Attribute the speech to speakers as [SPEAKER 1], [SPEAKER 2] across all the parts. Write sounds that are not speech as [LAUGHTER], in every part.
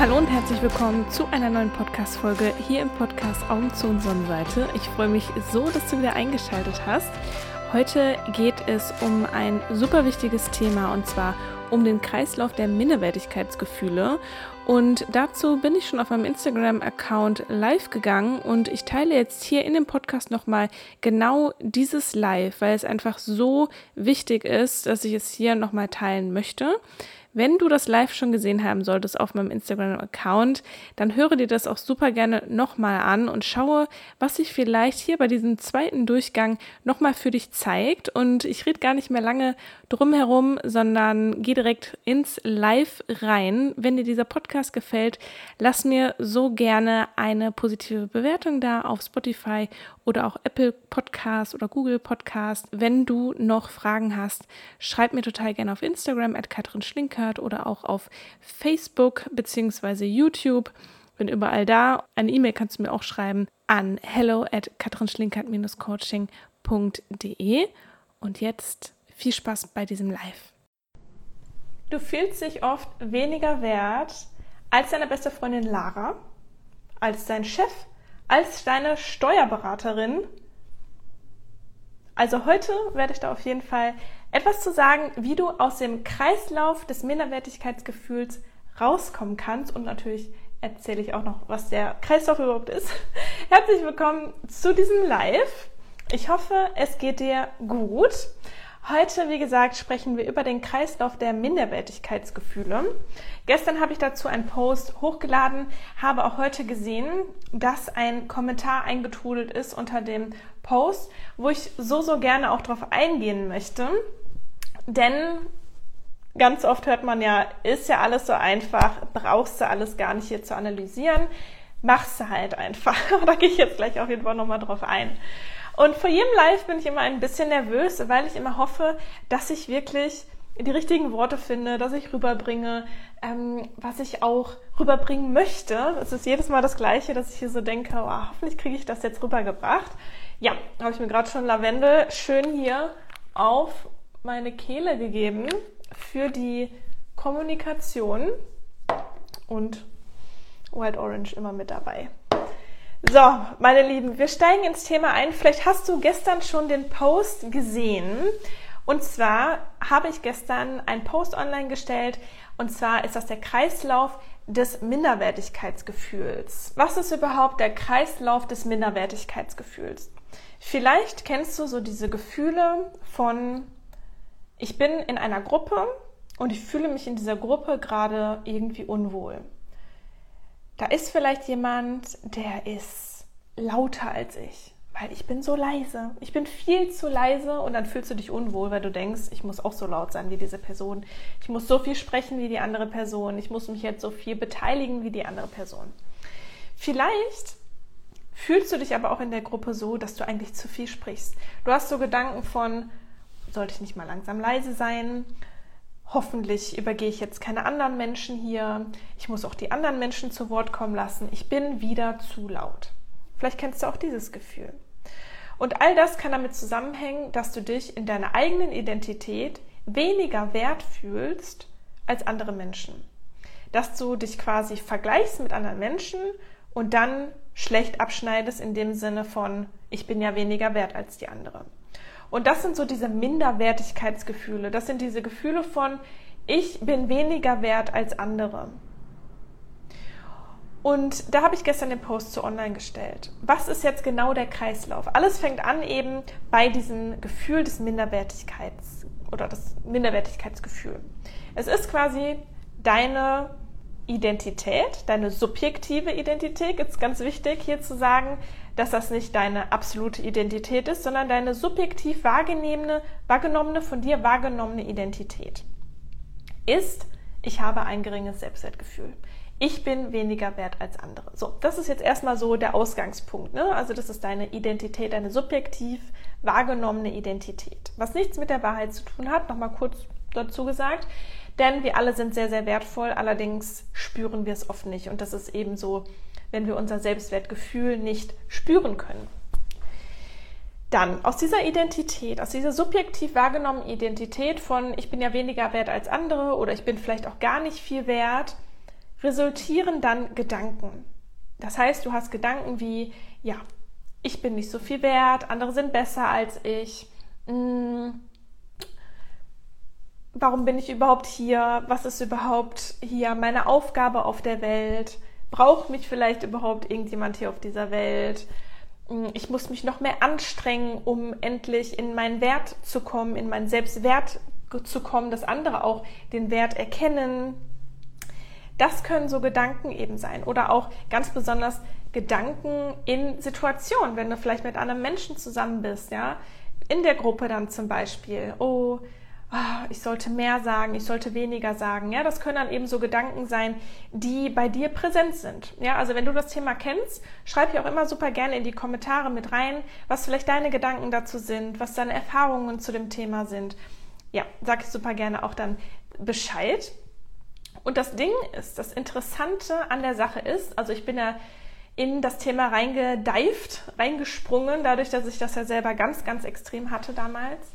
[SPEAKER 1] Hallo und herzlich willkommen zu einer neuen Podcast-Folge hier im Podcast Augen zu und Sonnenseite. Ich freue mich so, dass du wieder eingeschaltet hast. Heute geht es um ein super wichtiges Thema und zwar um den Kreislauf der Minderwertigkeitsgefühle. Und dazu bin ich schon auf meinem Instagram-Account live gegangen und ich teile jetzt hier in dem Podcast nochmal genau dieses Live, weil es einfach so wichtig ist, dass ich es hier nochmal teilen möchte. Wenn du das live schon gesehen haben solltest auf meinem Instagram-Account, dann höre dir das auch super gerne nochmal an und schaue, was sich vielleicht hier bei diesem zweiten Durchgang nochmal für dich zeigt. Und ich rede gar nicht mehr lange drum herum, sondern gehe direkt ins Live rein. Wenn dir dieser Podcast gefällt, lass mir so gerne eine positive Bewertung da auf Spotify oder auch Apple Podcast oder Google Podcast. Wenn du noch Fragen hast, schreib mir total gerne auf Instagram at Katrin Schlinkert oder auch auf Facebook bzw. YouTube. Bin überall da. Eine E-Mail kannst du mir auch schreiben an hello at katrinschlinkert-coaching.de. Und jetzt viel Spaß bei diesem Live. Du fühlst dich oft weniger wert als deine beste Freundin Lara, als dein Chef, als deine Steuerberaterin. Also heute werde ich da auf jeden Fall etwas zu sagen, wie du aus dem Kreislauf des Minderwertigkeitsgefühls rauskommen kannst und natürlich erzähle ich auch noch, was der Kreislauf überhaupt ist. [LAUGHS] Herzlich willkommen zu diesem Live. Ich hoffe, es geht dir gut. Heute, wie gesagt, sprechen wir über den Kreislauf der Minderwertigkeitsgefühle. Gestern habe ich dazu einen Post hochgeladen, habe auch heute gesehen, dass ein Kommentar eingetrudelt ist unter dem Post, wo ich so, so gerne auch darauf eingehen möchte. Denn ganz oft hört man ja, ist ja alles so einfach, brauchst du alles gar nicht hier zu analysieren, machst du halt einfach. [LAUGHS] da gehe ich jetzt gleich auf jeden Fall nochmal drauf ein. Und vor jedem Live bin ich immer ein bisschen nervös, weil ich immer hoffe, dass ich wirklich die richtigen Worte finde, dass ich rüberbringe, ähm, was ich auch rüberbringen möchte. Es ist jedes Mal das Gleiche, dass ich hier so denke, oh, hoffentlich kriege ich das jetzt rübergebracht. Ja, habe ich mir gerade schon Lavendel schön hier auf meine Kehle gegeben für die Kommunikation und White Orange immer mit dabei. So, meine Lieben, wir steigen ins Thema ein. Vielleicht hast du gestern schon den Post gesehen. Und zwar habe ich gestern einen Post online gestellt. Und zwar ist das der Kreislauf des Minderwertigkeitsgefühls. Was ist überhaupt der Kreislauf des Minderwertigkeitsgefühls? Vielleicht kennst du so diese Gefühle von, ich bin in einer Gruppe und ich fühle mich in dieser Gruppe gerade irgendwie unwohl. Da ist vielleicht jemand, der ist lauter als ich, weil ich bin so leise. Ich bin viel zu leise und dann fühlst du dich unwohl, weil du denkst, ich muss auch so laut sein wie diese Person. Ich muss so viel sprechen wie die andere Person. Ich muss mich jetzt so viel beteiligen wie die andere Person. Vielleicht fühlst du dich aber auch in der Gruppe so, dass du eigentlich zu viel sprichst. Du hast so Gedanken von, sollte ich nicht mal langsam leise sein? hoffentlich übergehe ich jetzt keine anderen Menschen hier, ich muss auch die anderen Menschen zu Wort kommen lassen, ich bin wieder zu laut. Vielleicht kennst du auch dieses Gefühl. Und all das kann damit zusammenhängen, dass du dich in deiner eigenen Identität weniger wert fühlst als andere Menschen. Dass du dich quasi vergleichst mit anderen Menschen und dann schlecht abschneidest in dem Sinne von, ich bin ja weniger wert als die andere. Und das sind so diese Minderwertigkeitsgefühle. Das sind diese Gefühle von, ich bin weniger wert als andere. Und da habe ich gestern den Post zu online gestellt. Was ist jetzt genau der Kreislauf? Alles fängt an eben bei diesem Gefühl des Minderwertigkeits oder das Minderwertigkeitsgefühl. Es ist quasi deine Identität, deine subjektive Identität. Ist ganz wichtig hier zu sagen, dass das nicht deine absolute Identität ist, sondern deine subjektiv wahrgenommene, wahrgenommene von dir wahrgenommene Identität ist, ich habe ein geringes Selbstwertgefühl. Ich bin weniger wert als andere. So, das ist jetzt erstmal so der Ausgangspunkt. Ne? Also das ist deine Identität, deine subjektiv wahrgenommene Identität. Was nichts mit der Wahrheit zu tun hat, nochmal kurz dazu gesagt. Denn wir alle sind sehr, sehr wertvoll, allerdings spüren wir es oft nicht. Und das ist eben so wenn wir unser Selbstwertgefühl nicht spüren können. Dann aus dieser Identität, aus dieser subjektiv wahrgenommenen Identität von ich bin ja weniger wert als andere oder ich bin vielleicht auch gar nicht viel wert, resultieren dann Gedanken. Das heißt, du hast Gedanken wie, ja, ich bin nicht so viel wert, andere sind besser als ich. Hm, warum bin ich überhaupt hier? Was ist überhaupt hier meine Aufgabe auf der Welt? Braucht mich vielleicht überhaupt irgendjemand hier auf dieser Welt? Hm, ich muss mich noch mehr anstrengen, um endlich in meinen Wert zu kommen, in meinen Selbstwert zu kommen, dass andere auch den Wert erkennen. Das können so Gedanken eben sein. Oder auch ganz besonders Gedanken in Situationen, wenn du vielleicht mit einem Menschen zusammen bist, ja. In der Gruppe dann zum Beispiel. Oh, Ah, ich sollte mehr sagen, ich sollte weniger sagen. Ja, das können dann eben so Gedanken sein, die bei dir präsent sind. Ja, also wenn du das Thema kennst, schreib hier auch immer super gerne in die Kommentare mit rein, was vielleicht deine Gedanken dazu sind, was deine Erfahrungen zu dem Thema sind. Ja, sag ich super gerne auch dann Bescheid. Und das Ding ist, das Interessante an der Sache ist, also ich bin ja in das Thema reingedeift, reingesprungen, dadurch, dass ich das ja selber ganz, ganz extrem hatte damals.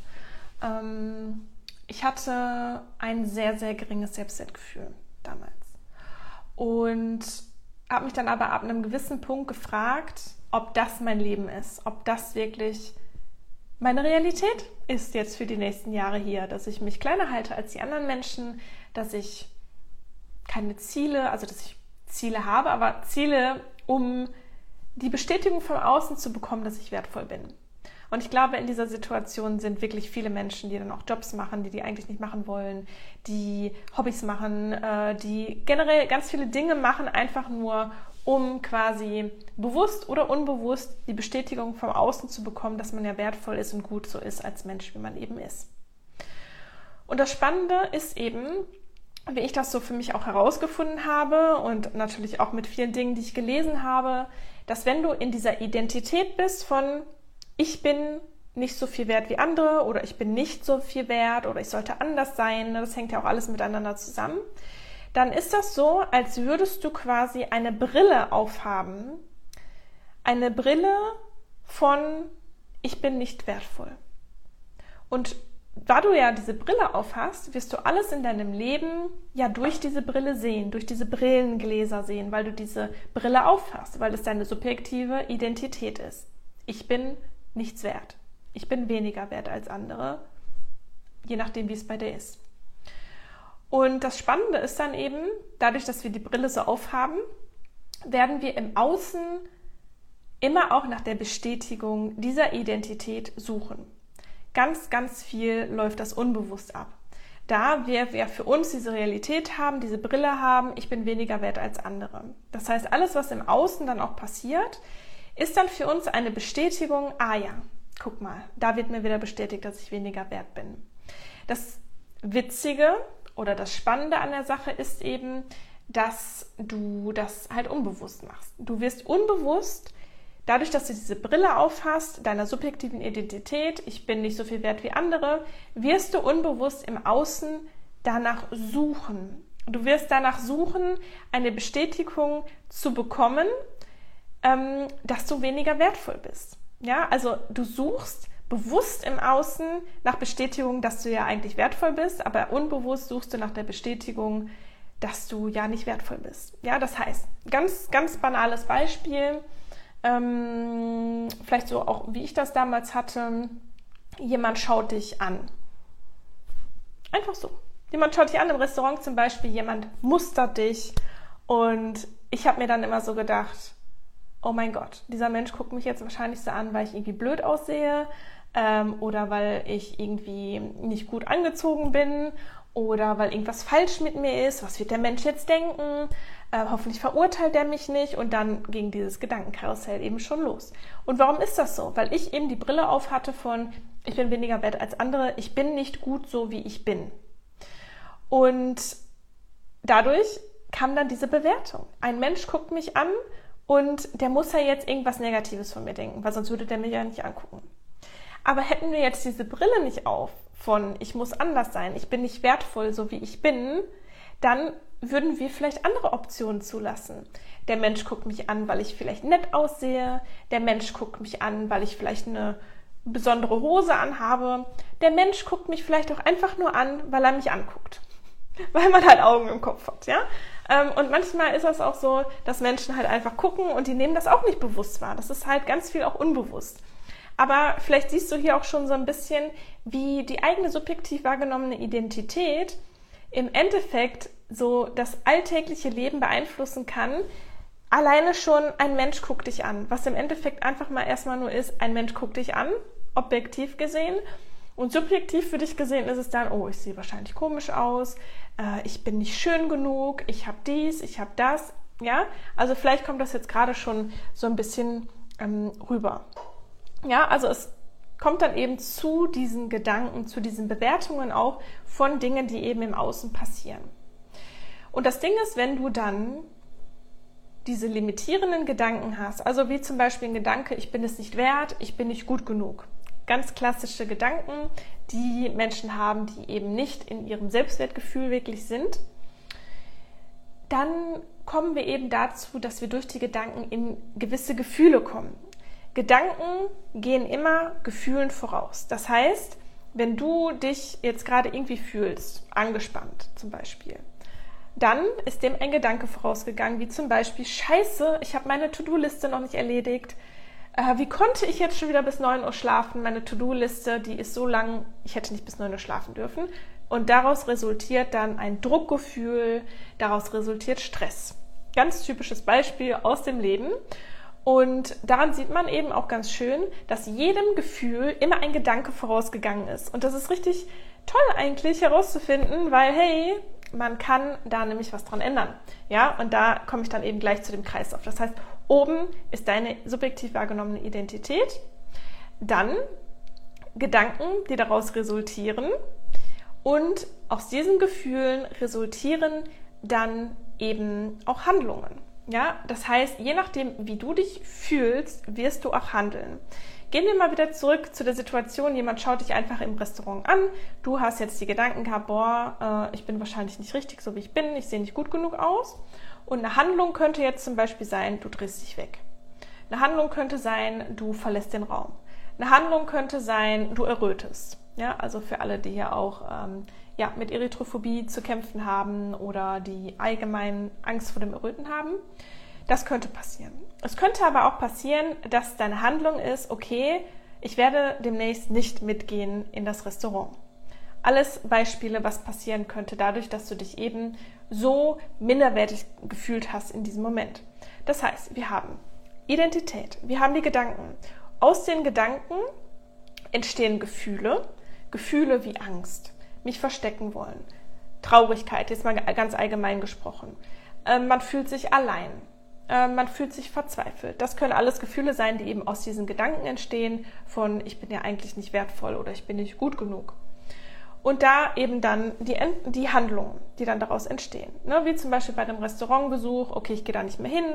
[SPEAKER 1] Ähm, ich hatte ein sehr, sehr geringes Selbstwertgefühl damals. Und habe mich dann aber ab einem gewissen Punkt gefragt, ob das mein Leben ist, ob das wirklich meine Realität ist jetzt für die nächsten Jahre hier, dass ich mich kleiner halte als die anderen Menschen, dass ich keine Ziele, also dass ich Ziele habe, aber Ziele, um die Bestätigung von außen zu bekommen, dass ich wertvoll bin. Und ich glaube, in dieser Situation sind wirklich viele Menschen, die dann auch Jobs machen, die die eigentlich nicht machen wollen, die Hobbys machen, äh, die generell ganz viele Dinge machen, einfach nur, um quasi bewusst oder unbewusst die Bestätigung vom Außen zu bekommen, dass man ja wertvoll ist und gut so ist als Mensch, wie man eben ist. Und das Spannende ist eben, wie ich das so für mich auch herausgefunden habe und natürlich auch mit vielen Dingen, die ich gelesen habe, dass wenn du in dieser Identität bist von ich bin nicht so viel wert wie andere oder ich bin nicht so viel wert oder ich sollte anders sein, das hängt ja auch alles miteinander zusammen, dann ist das so, als würdest du quasi eine Brille aufhaben. Eine Brille von ich bin nicht wertvoll. Und da du ja diese Brille aufhast, wirst du alles in deinem Leben ja durch diese Brille sehen, durch diese Brillengläser sehen, weil du diese Brille aufhast, weil es deine subjektive Identität ist. Ich bin nichts wert. Ich bin weniger wert als andere, je nachdem, wie es bei dir ist. Und das Spannende ist dann eben, dadurch, dass wir die Brille so aufhaben, werden wir im Außen immer auch nach der Bestätigung dieser Identität suchen. Ganz, ganz viel läuft das unbewusst ab. Da wir, wir für uns diese Realität haben, diese Brille haben, ich bin weniger wert als andere. Das heißt, alles, was im Außen dann auch passiert, ist dann für uns eine Bestätigung, ah ja, guck mal, da wird mir wieder bestätigt, dass ich weniger wert bin. Das Witzige oder das Spannende an der Sache ist eben, dass du das halt unbewusst machst. Du wirst unbewusst, dadurch, dass du diese Brille aufhast, deiner subjektiven Identität, ich bin nicht so viel wert wie andere, wirst du unbewusst im Außen danach suchen. Du wirst danach suchen, eine Bestätigung zu bekommen, ähm, dass du weniger wertvoll bist. Ja, also du suchst bewusst im Außen nach Bestätigung, dass du ja eigentlich wertvoll bist, aber unbewusst suchst du nach der Bestätigung, dass du ja nicht wertvoll bist. Ja, das heißt, ganz, ganz banales Beispiel, ähm, vielleicht so auch wie ich das damals hatte, jemand schaut dich an. Einfach so. Jemand schaut dich an im Restaurant zum Beispiel, jemand mustert dich und ich habe mir dann immer so gedacht, oh mein Gott, dieser Mensch guckt mich jetzt wahrscheinlich so an, weil ich irgendwie blöd aussehe ähm, oder weil ich irgendwie nicht gut angezogen bin oder weil irgendwas falsch mit mir ist. Was wird der Mensch jetzt denken? Äh, hoffentlich verurteilt er mich nicht. Und dann ging dieses Gedankenkarussell eben schon los. Und warum ist das so? Weil ich eben die Brille auf hatte von, ich bin weniger wert als andere, ich bin nicht gut so, wie ich bin. Und dadurch kam dann diese Bewertung. Ein Mensch guckt mich an und der muss ja jetzt irgendwas Negatives von mir denken, weil sonst würde der mich ja nicht angucken. Aber hätten wir jetzt diese Brille nicht auf von ich muss anders sein, ich bin nicht wertvoll, so wie ich bin, dann würden wir vielleicht andere Optionen zulassen. Der Mensch guckt mich an, weil ich vielleicht nett aussehe. Der Mensch guckt mich an, weil ich vielleicht eine besondere Hose anhabe. Der Mensch guckt mich vielleicht auch einfach nur an, weil er mich anguckt. [LAUGHS] Weil man halt Augen im Kopf hat, ja? Ähm, und manchmal ist das auch so, dass Menschen halt einfach gucken und die nehmen das auch nicht bewusst wahr. Das ist halt ganz viel auch unbewusst. Aber vielleicht siehst du hier auch schon so ein bisschen, wie die eigene subjektiv wahrgenommene Identität im Endeffekt so das alltägliche Leben beeinflussen kann. Alleine schon ein Mensch guckt dich an, was im Endeffekt einfach mal erstmal nur ist, ein Mensch guckt dich an, objektiv gesehen. Und subjektiv für dich gesehen ist es dann, oh, ich sehe wahrscheinlich komisch aus, äh, ich bin nicht schön genug, ich habe dies, ich habe das. Ja, also vielleicht kommt das jetzt gerade schon so ein bisschen ähm, rüber. Ja, also es kommt dann eben zu diesen Gedanken, zu diesen Bewertungen auch von Dingen, die eben im Außen passieren. Und das Ding ist, wenn du dann diese limitierenden Gedanken hast, also wie zum Beispiel ein Gedanke, ich bin es nicht wert, ich bin nicht gut genug. Ganz klassische Gedanken, die Menschen haben, die eben nicht in ihrem Selbstwertgefühl wirklich sind. Dann kommen wir eben dazu, dass wir durch die Gedanken in gewisse Gefühle kommen. Gedanken gehen immer Gefühlen voraus. Das heißt, wenn du dich jetzt gerade irgendwie fühlst, angespannt zum Beispiel, dann ist dem ein Gedanke vorausgegangen, wie zum Beispiel, scheiße, ich habe meine To-Do-Liste noch nicht erledigt. Äh, wie konnte ich jetzt schon wieder bis 9 Uhr schlafen? Meine To-Do-Liste, die ist so lang, ich hätte nicht bis 9 Uhr schlafen dürfen. Und daraus resultiert dann ein Druckgefühl, daraus resultiert Stress. Ganz typisches Beispiel aus dem Leben. Und daran sieht man eben auch ganz schön, dass jedem Gefühl immer ein Gedanke vorausgegangen ist. Und das ist richtig toll eigentlich herauszufinden, weil hey, man kann da nämlich was dran ändern. Ja, und da komme ich dann eben gleich zu dem Kreislauf. Das heißt, oben ist deine subjektiv wahrgenommene Identität, dann Gedanken, die daraus resultieren und aus diesen Gefühlen resultieren dann eben auch Handlungen. Ja, das heißt, je nachdem, wie du dich fühlst, wirst du auch handeln. Gehen wir mal wieder zurück zu der Situation, jemand schaut dich einfach im Restaurant an, du hast jetzt die Gedanken gehabt, boah, äh, ich bin wahrscheinlich nicht richtig, so wie ich bin, ich sehe nicht gut genug aus. Und eine Handlung könnte jetzt zum Beispiel sein, du drehst dich weg. Eine Handlung könnte sein, du verlässt den Raum. Eine Handlung könnte sein, du errötest. Ja, also für alle, die hier auch ähm, ja, mit Erythrophobie zu kämpfen haben oder die allgemein Angst vor dem Erröten haben. Das könnte passieren. Es könnte aber auch passieren, dass deine Handlung ist, okay, ich werde demnächst nicht mitgehen in das Restaurant. Alles Beispiele, was passieren könnte, dadurch, dass du dich eben so minderwertig gefühlt hast in diesem Moment. Das heißt, wir haben Identität, wir haben die Gedanken. Aus den Gedanken entstehen Gefühle, Gefühle wie Angst, mich verstecken wollen. Traurigkeit, jetzt mal ganz allgemein gesprochen. Ähm, man fühlt sich allein. Ähm, man fühlt sich verzweifelt. Das können alles Gefühle sein, die eben aus diesen Gedanken entstehen von ich bin ja eigentlich nicht wertvoll oder ich bin nicht gut genug. Und da eben dann die, die Handlungen, die dann daraus entstehen. Ne? Wie zum Beispiel bei dem Restaurantbesuch, okay, ich gehe da nicht mehr hin.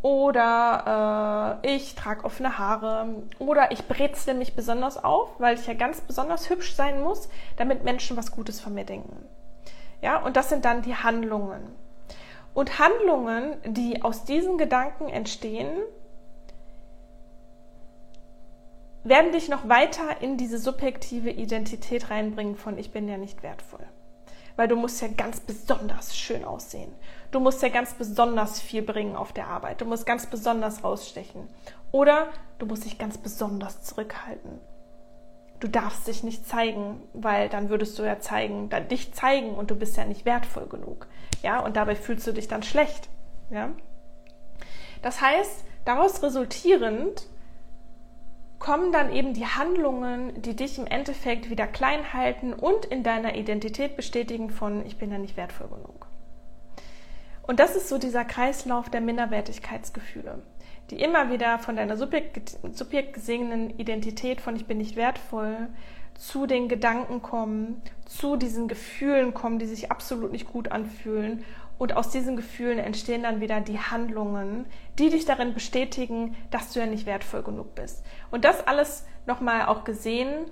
[SPEAKER 1] Oder äh, ich trage offene Haare. Oder ich brezle mich besonders auf, weil ich ja ganz besonders hübsch sein muss, damit Menschen was Gutes von mir denken. Ja, und das sind dann die Handlungen. Und Handlungen, die aus diesen Gedanken entstehen, werden dich noch weiter in diese subjektive Identität reinbringen von ich bin ja nicht wertvoll. Weil du musst ja ganz besonders schön aussehen. Du musst ja ganz besonders viel bringen auf der Arbeit. Du musst ganz besonders rausstechen. Oder du musst dich ganz besonders zurückhalten. Du darfst dich nicht zeigen, weil dann würdest du ja zeigen, dann dich zeigen und du bist ja nicht wertvoll genug. Ja, und dabei fühlst du dich dann schlecht. Ja? Das heißt, daraus resultierend kommen dann eben die Handlungen, die dich im Endeffekt wieder klein halten und in deiner Identität bestätigen von ich bin ja nicht wertvoll genug. Und das ist so dieser Kreislauf der Minderwertigkeitsgefühle, die immer wieder von deiner subjekt, gesehenen Identität von ich bin nicht wertvoll zu den Gedanken kommen, zu diesen Gefühlen kommen, die sich absolut nicht gut anfühlen und aus diesen Gefühlen entstehen dann wieder die Handlungen, die dich darin bestätigen, dass du ja nicht wertvoll genug bist. Und das alles nochmal auch gesehen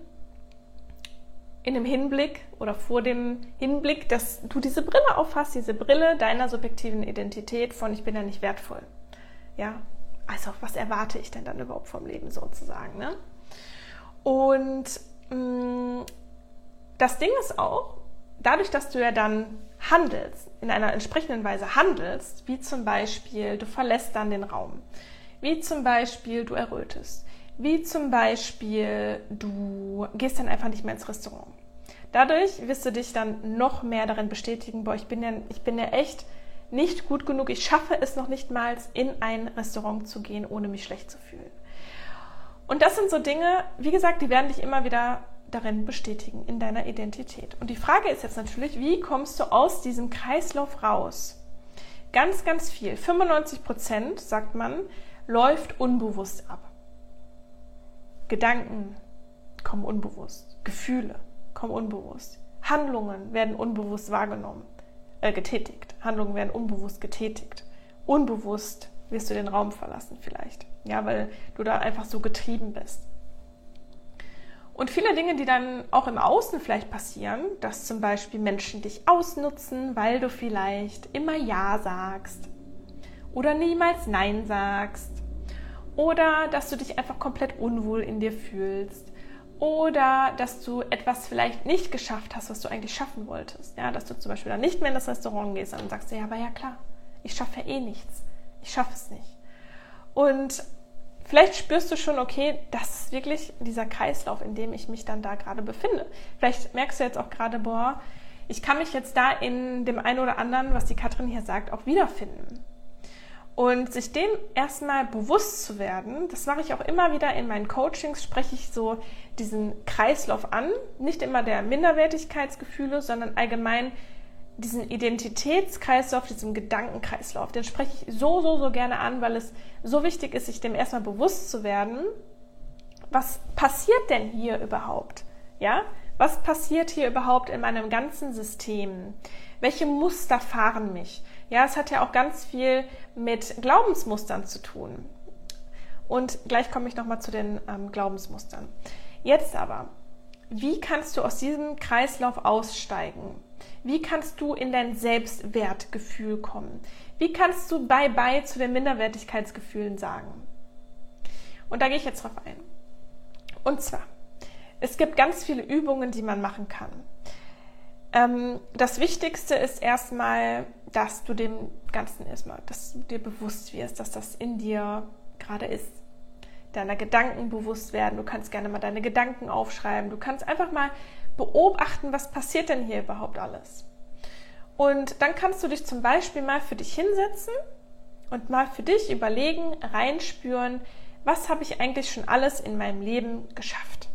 [SPEAKER 1] in dem Hinblick oder vor dem Hinblick, dass du diese Brille aufhast, diese Brille deiner subjektiven Identität von ich bin ja nicht wertvoll. Ja, also was erwarte ich denn dann überhaupt vom Leben sozusagen, ne? Und mh, mm, das Ding ist auch, dadurch, dass du ja dann handelst, in einer entsprechenden Weise handelst, wie zum Beispiel du verlässt dann den Raum, wie zum Beispiel du errötest, wie zum Beispiel du gehst dann einfach nicht mehr ins Restaurant. Dadurch wirst du dich dann noch mehr darin bestätigen, boah, ich bin ja, ich bin ja echt nicht gut genug, ich schaffe es noch nicht mal, in ein Restaurant zu gehen, ohne mich schlecht zu fühlen. Und das sind so Dinge, wie gesagt, die werden dich immer wieder darin bestätigen, in deiner Identität. Und die Frage ist jetzt natürlich, wie kommst du aus diesem Kreislauf raus? Ganz, ganz viel, 95 Prozent, sagt man, läuft unbewusst ab. Gedanken kommen unbewusst, Gefühle kommen unbewusst, Handlungen werden unbewusst wahrgenommen, äh, getätigt, Handlungen werden unbewusst getätigt, unbewusst wirst du den Raum verlassen vielleicht, ja, weil du da einfach so getrieben bist. Und viele Dinge, die dann auch im Außen vielleicht passieren, dass zum Beispiel Menschen dich ausnutzen, weil du vielleicht immer Ja sagst oder niemals Nein sagst oder dass du dich einfach komplett unwohl in dir fühlst oder dass du etwas vielleicht nicht geschafft hast, was du eigentlich schaffen wolltest. Ja, dass du zum Beispiel dann nicht mehr in das Restaurant gehst und sagst, ja, aber ja klar, ich schaffe eh nichts. Ich schaffe es nicht. Und vielleicht spürst du schon, okay, das ist wirklich dieser Kreislauf, in dem ich mich dann da gerade befinde. Vielleicht merkst du jetzt auch gerade, boah, ich kann mich jetzt da in dem einen oder anderen, was die Katrin hier sagt, auch wiederfinden. Und sich dem erstmal bewusst zu werden, das mache ich auch immer wieder in meinen Coachings, spreche ich so diesen Kreislauf an. Nicht immer der Minderwertigkeitsgefühle, sondern allgemein diesen Identitätskreislauf, diesen Gedankenkreislauf, den spreche ich so, so, so gerne an, weil es so wichtig ist, sich dem erstmal bewusst zu werden. Was passiert denn hier überhaupt? Ja? Was passiert hier überhaupt in meinem ganzen System? Welche Muster fahren mich? Ja, es hat ja auch ganz viel mit Glaubensmustern zu tun. Und gleich komme ich nochmal zu den ähm, Glaubensmustern. Jetzt aber, wie kannst du aus diesem Kreislauf aussteigen? Wie kannst du in dein Selbstwertgefühl kommen? Wie kannst du Bye-bye zu den Minderwertigkeitsgefühlen sagen? Und da gehe ich jetzt drauf ein. Und zwar, es gibt ganz viele Übungen, die man machen kann. Ähm, das Wichtigste ist erstmal, dass du dem Ganzen erstmal, dass du dir bewusst wirst, dass das in dir gerade ist. Deiner Gedanken bewusst werden. Du kannst gerne mal deine Gedanken aufschreiben. Du kannst einfach mal beobachten, was passiert denn hier überhaupt alles. Und dann kannst du dich zum Beispiel mal für dich hinsetzen und mal für dich überlegen, reinspüren, was habe ich eigentlich schon alles in meinem Leben geschafft.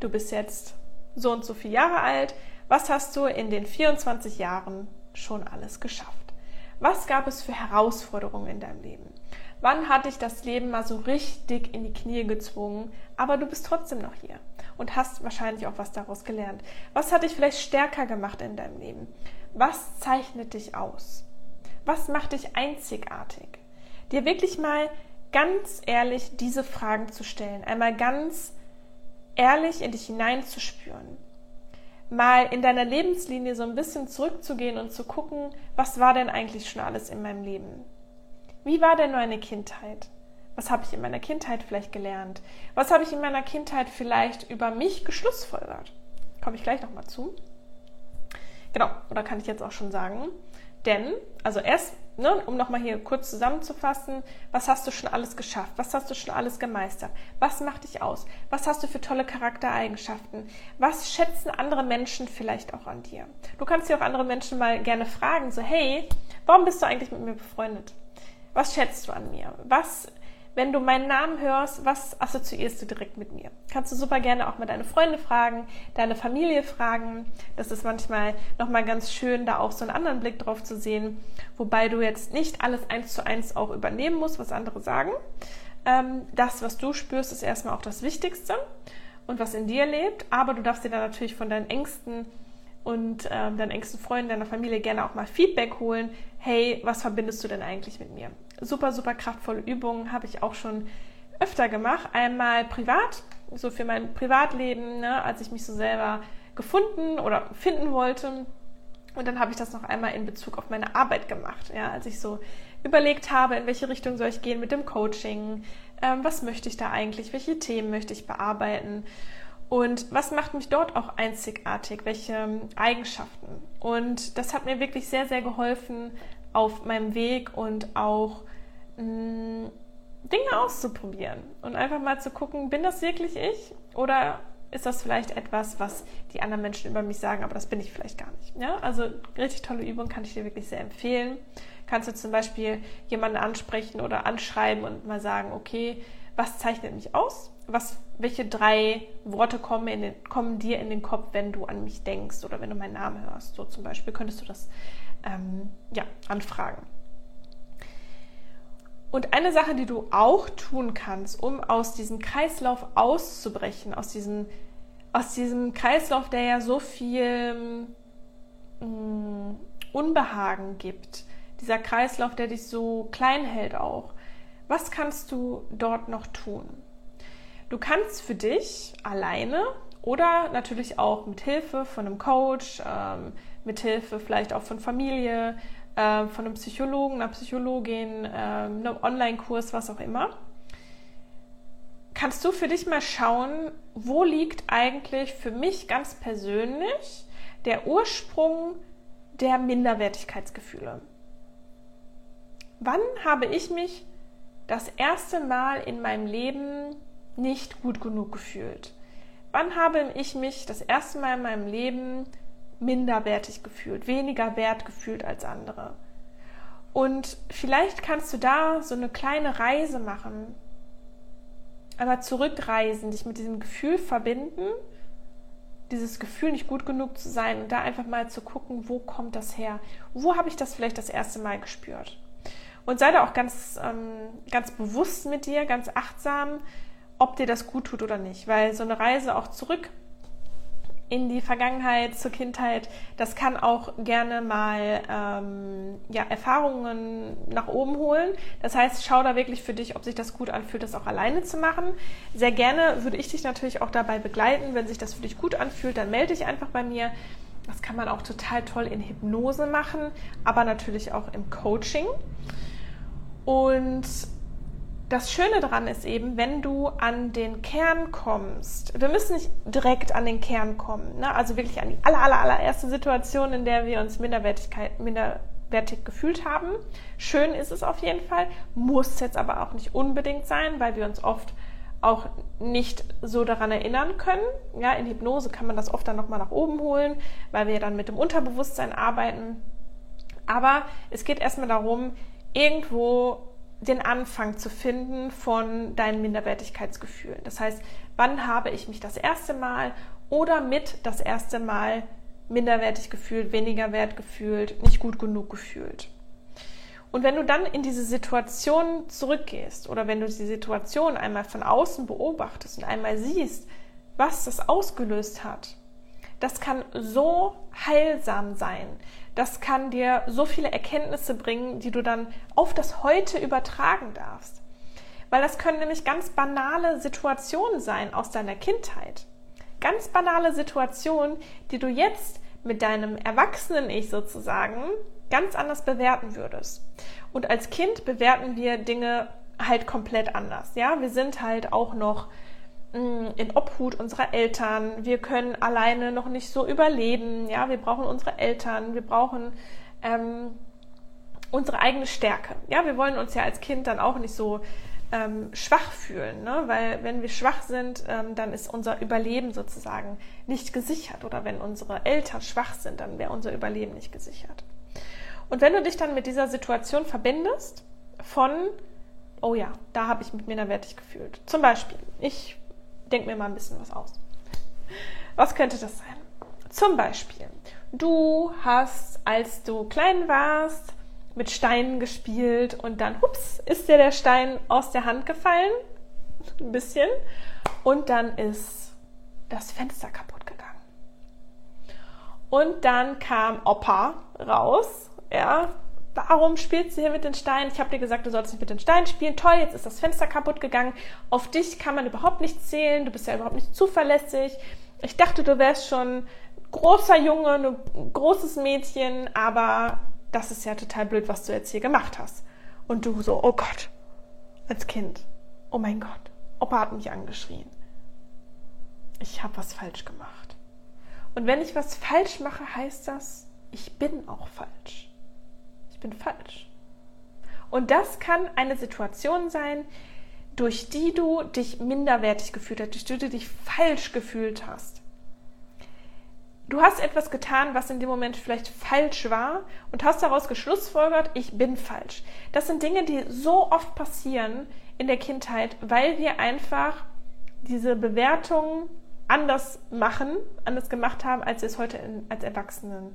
[SPEAKER 1] Du bist jetzt so und so viele Jahre alt. Was hast du in den 24 Jahren schon alles geschafft? Was gab es für Herausforderungen in deinem Leben? Wann hat dich das Leben mal so richtig in die Knie gezwungen, aber du bist trotzdem noch hier und hast wahrscheinlich auch was daraus gelernt? Was hat dich vielleicht stärker gemacht in deinem Leben? Was zeichnet dich aus? Was macht dich einzigartig? Dir wirklich mal ganz ehrlich diese Fragen zu stellen, einmal ganz ehrlich in dich hineinzuspüren mal in deiner Lebenslinie so ein bisschen zurückzugehen und zu gucken, was war denn eigentlich schon alles in meinem Leben? Wie war denn meine Kindheit? Was habe ich in meiner Kindheit vielleicht gelernt? Was habe ich in meiner Kindheit vielleicht über mich geschlussfolgert? Komme ich gleich nochmal zu. Genau, oder kann ich jetzt auch schon sagen. Denn, also erst, ne, um nochmal hier kurz zusammenzufassen, was hast du schon alles geschafft? Was hast du schon alles gemeistert? Was macht dich aus? Was hast du für tolle Charaktereigenschaften? Was schätzen andere Menschen vielleicht auch an dir? Du kannst dir auch andere Menschen mal gerne fragen, so, hey, warum bist du eigentlich mit mir befreundet? Was schätzt du an mir? Was, wenn du meinen Namen hörst, was assoziierst du direkt mit mir? Kannst du super gerne auch mal deine Freunde fragen, deine Familie fragen. Das ist manchmal nochmal ganz schön, da auch so einen anderen Blick drauf zu sehen, wobei du jetzt nicht alles eins zu eins auch übernehmen musst, was andere sagen. Ähm, das, was du spürst, ist erstmal auch das Wichtigste und was in dir lebt, aber du darfst dir dann natürlich von deinen Ängsten und ähm, deinen engsten Freunden, deiner Familie gerne auch mal Feedback holen. Hey, was verbindest du denn eigentlich mit mir? Super, super kraftvolle Übungen habe ich auch schon öfter gemacht. Einmal privat, so für mein Privatleben, ne, als ich mich so selber gefunden oder finden wollte. Und dann habe ich das noch einmal in Bezug auf meine Arbeit gemacht, ja, als ich so überlegt habe, in welche Richtung soll ich gehen mit dem Coaching, ähm, was möchte ich da eigentlich, welche Themen möchte ich bearbeiten. Und was macht mich dort auch einzigartig? Welche Eigenschaften? Und das hat mir wirklich sehr, sehr geholfen auf meinem Weg und auch Dinge auszuprobieren und einfach mal zu gucken, bin das wirklich ich oder ist das vielleicht etwas, was die anderen Menschen über mich sagen, aber das bin ich vielleicht gar nicht. Ja? Also richtig tolle Übung kann ich dir wirklich sehr empfehlen. Kannst du zum Beispiel jemanden ansprechen oder anschreiben und mal sagen, okay, was zeichnet mich aus? Was, welche drei Worte kommen, den, kommen, dir in den Kopf, wenn du an mich denkst oder wenn du meinen Namen hörst? So zum Beispiel könntest du das ähm, ja, anfragen. Und eine Sache, die du auch tun kannst, um aus diesem Kreislauf auszubrechen, aus diesem, aus diesem Kreislauf, der ja so viel mh, mm, Unbehagen gibt, dieser Kreislauf, der dich so klein hält auch, was kannst du dort noch tun? Du kannst für dich alleine oder natürlich auch mit Hilfe von einem Coach, ähm, mit Hilfe vielleicht auch von Familie, äh, von einem Psychologen, einer Psychologin, äh, einem Online-Kurs, was auch immer, kannst du für dich mal schauen, wo liegt eigentlich für mich ganz persönlich der Ursprung der Minderwertigkeitsgefühle? Wann habe ich mich das erste Mal in meinem Leben nicht gut genug gefühlt? Wann habe ich mich das erste Mal in meinem Leben minderwertig gefühlt, weniger wert gefühlt als andere? Und vielleicht kannst du da so eine kleine Reise machen, aber zurückreisen, dich mit diesem Gefühl verbinden, dieses Gefühl, nicht gut genug zu sein und da einfach mal zu gucken, wo kommt das her? Wo habe ich das vielleicht das erste Mal gespürt? Und sei da auch ganz, ähm, ganz bewusst mit dir, ganz achtsam, ob dir das gut tut oder nicht. Weil so eine Reise auch zurück in die Vergangenheit, zur Kindheit, das kann auch gerne mal ähm, ja, Erfahrungen nach oben holen. Das heißt, schau da wirklich für dich, ob sich das gut anfühlt, das auch alleine zu machen. Sehr gerne würde ich dich natürlich auch dabei begleiten. Wenn sich das für dich gut anfühlt, dann melde dich einfach bei mir. Das kann man auch total toll in Hypnose machen, aber natürlich auch im Coaching. Und das Schöne daran ist eben, wenn du an den Kern kommst, wir müssen nicht direkt an den Kern kommen, ne? also wirklich an die aller, aller, allererste Situation, in der wir uns Minderwertigkeit, minderwertig gefühlt haben. Schön ist es auf jeden Fall, muss jetzt aber auch nicht unbedingt sein, weil wir uns oft auch nicht so daran erinnern können. Ja, in Hypnose kann man das oft dann nochmal nach oben holen, weil wir dann mit dem Unterbewusstsein arbeiten. Aber es geht erstmal darum, irgendwo den Anfang zu finden von deinen Minderwertigkeitsgefühlen. Das heißt, wann habe ich mich das erste Mal oder mit das erste Mal minderwertig gefühlt, weniger wert gefühlt, nicht gut genug gefühlt. Und wenn du dann in diese Situation zurückgehst oder wenn du die Situation einmal von außen beobachtest und einmal siehst, was das ausgelöst hat, das kann so heilsam sein. Das kann dir so viele Erkenntnisse bringen, die du dann auf das Heute übertragen darfst. Weil das können nämlich ganz banale Situationen sein aus deiner Kindheit. Ganz banale Situationen, die du jetzt mit deinem erwachsenen Ich sozusagen ganz anders bewerten würdest. Und als Kind bewerten wir Dinge halt komplett anders. Ja, wir sind halt auch noch in Obhut unserer Eltern. Wir können alleine noch nicht so überleben. Ja, wir brauchen unsere Eltern. Wir brauchen ähm, unsere eigene Stärke. Ja, wir wollen uns ja als Kind dann auch nicht so ähm, schwach fühlen, ne? weil wenn wir schwach sind, ähm, dann ist unser Überleben sozusagen nicht gesichert. Oder wenn unsere Eltern schwach sind, dann wäre unser Überleben nicht gesichert. Und wenn du dich dann mit dieser Situation verbindest, von, oh ja, da habe ich mich minderwertig gefühlt. Zum Beispiel, ich denke mir mal ein bisschen was aus. Was könnte das sein? Zum Beispiel, du hast, als du klein warst, mit Steinen gespielt und dann, hups, ist dir der Stein aus der Hand gefallen. Ein bisschen. Und dann ist das Fenster kaputt gegangen. Und dann kam Opa raus, ja, Warum spielst du hier mit den Steinen? Ich habe dir gesagt, du sollst nicht mit den Steinen spielen. Toll, jetzt ist das Fenster kaputt gegangen. Auf dich kann man überhaupt nicht zählen. Du bist ja überhaupt nicht zuverlässig. Ich dachte, du wärst schon großer Junge, ein großes Mädchen, aber das ist ja total blöd, was du jetzt hier gemacht hast. Und du so, oh Gott, als Kind, oh mein Gott, Opa hat mich angeschrien. ich habe was falsch gemacht. Und wenn ich was falsch mache, heißt das, ich bin auch falsch. Ich bin falsch. Und das kann eine Situation sein, durch die du dich minderwertig gefühlt hast, durch die du dich falsch gefühlt hast. Du hast etwas getan, was in dem Moment vielleicht falsch war und hast daraus geschlussfolgert, ich bin falsch. Das sind Dinge, die so oft passieren in der Kindheit, weil wir einfach diese Bewertung anders machen, anders gemacht haben, als wir es heute in, als Erwachsenen,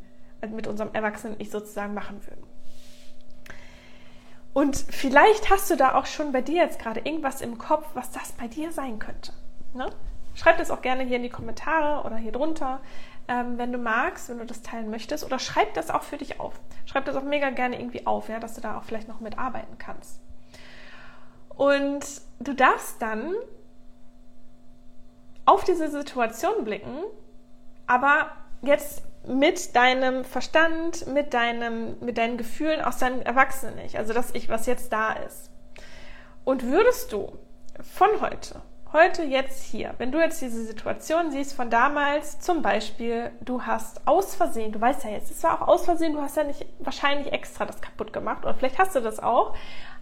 [SPEAKER 1] mit unserem Erwachsenen-Ich sozusagen machen würden. Und vielleicht hast du da auch schon bei dir jetzt gerade irgendwas im Kopf, was das bei dir sein könnte. Ne? Schreib das auch gerne hier in die Kommentare oder hier drunter, ähm, wenn du magst, wenn du das teilen möchtest. Oder schreib das auch für dich auf. Schreib das auch mega gerne irgendwie auf, ja, dass du da auch vielleicht noch mitarbeiten kannst. Und du darfst dann auf diese Situation blicken, aber jetzt mit deinem Verstand, mit, deinem, mit deinen Gefühlen aus deinem Erwachsenen nicht, also das Ich, was jetzt da ist. Und würdest du von heute, heute, jetzt hier, wenn du jetzt diese Situation siehst von damals, zum Beispiel, du hast aus Versehen, du weißt ja jetzt, es war auch aus Versehen, du hast ja nicht wahrscheinlich extra das kaputt gemacht oder vielleicht hast du das auch,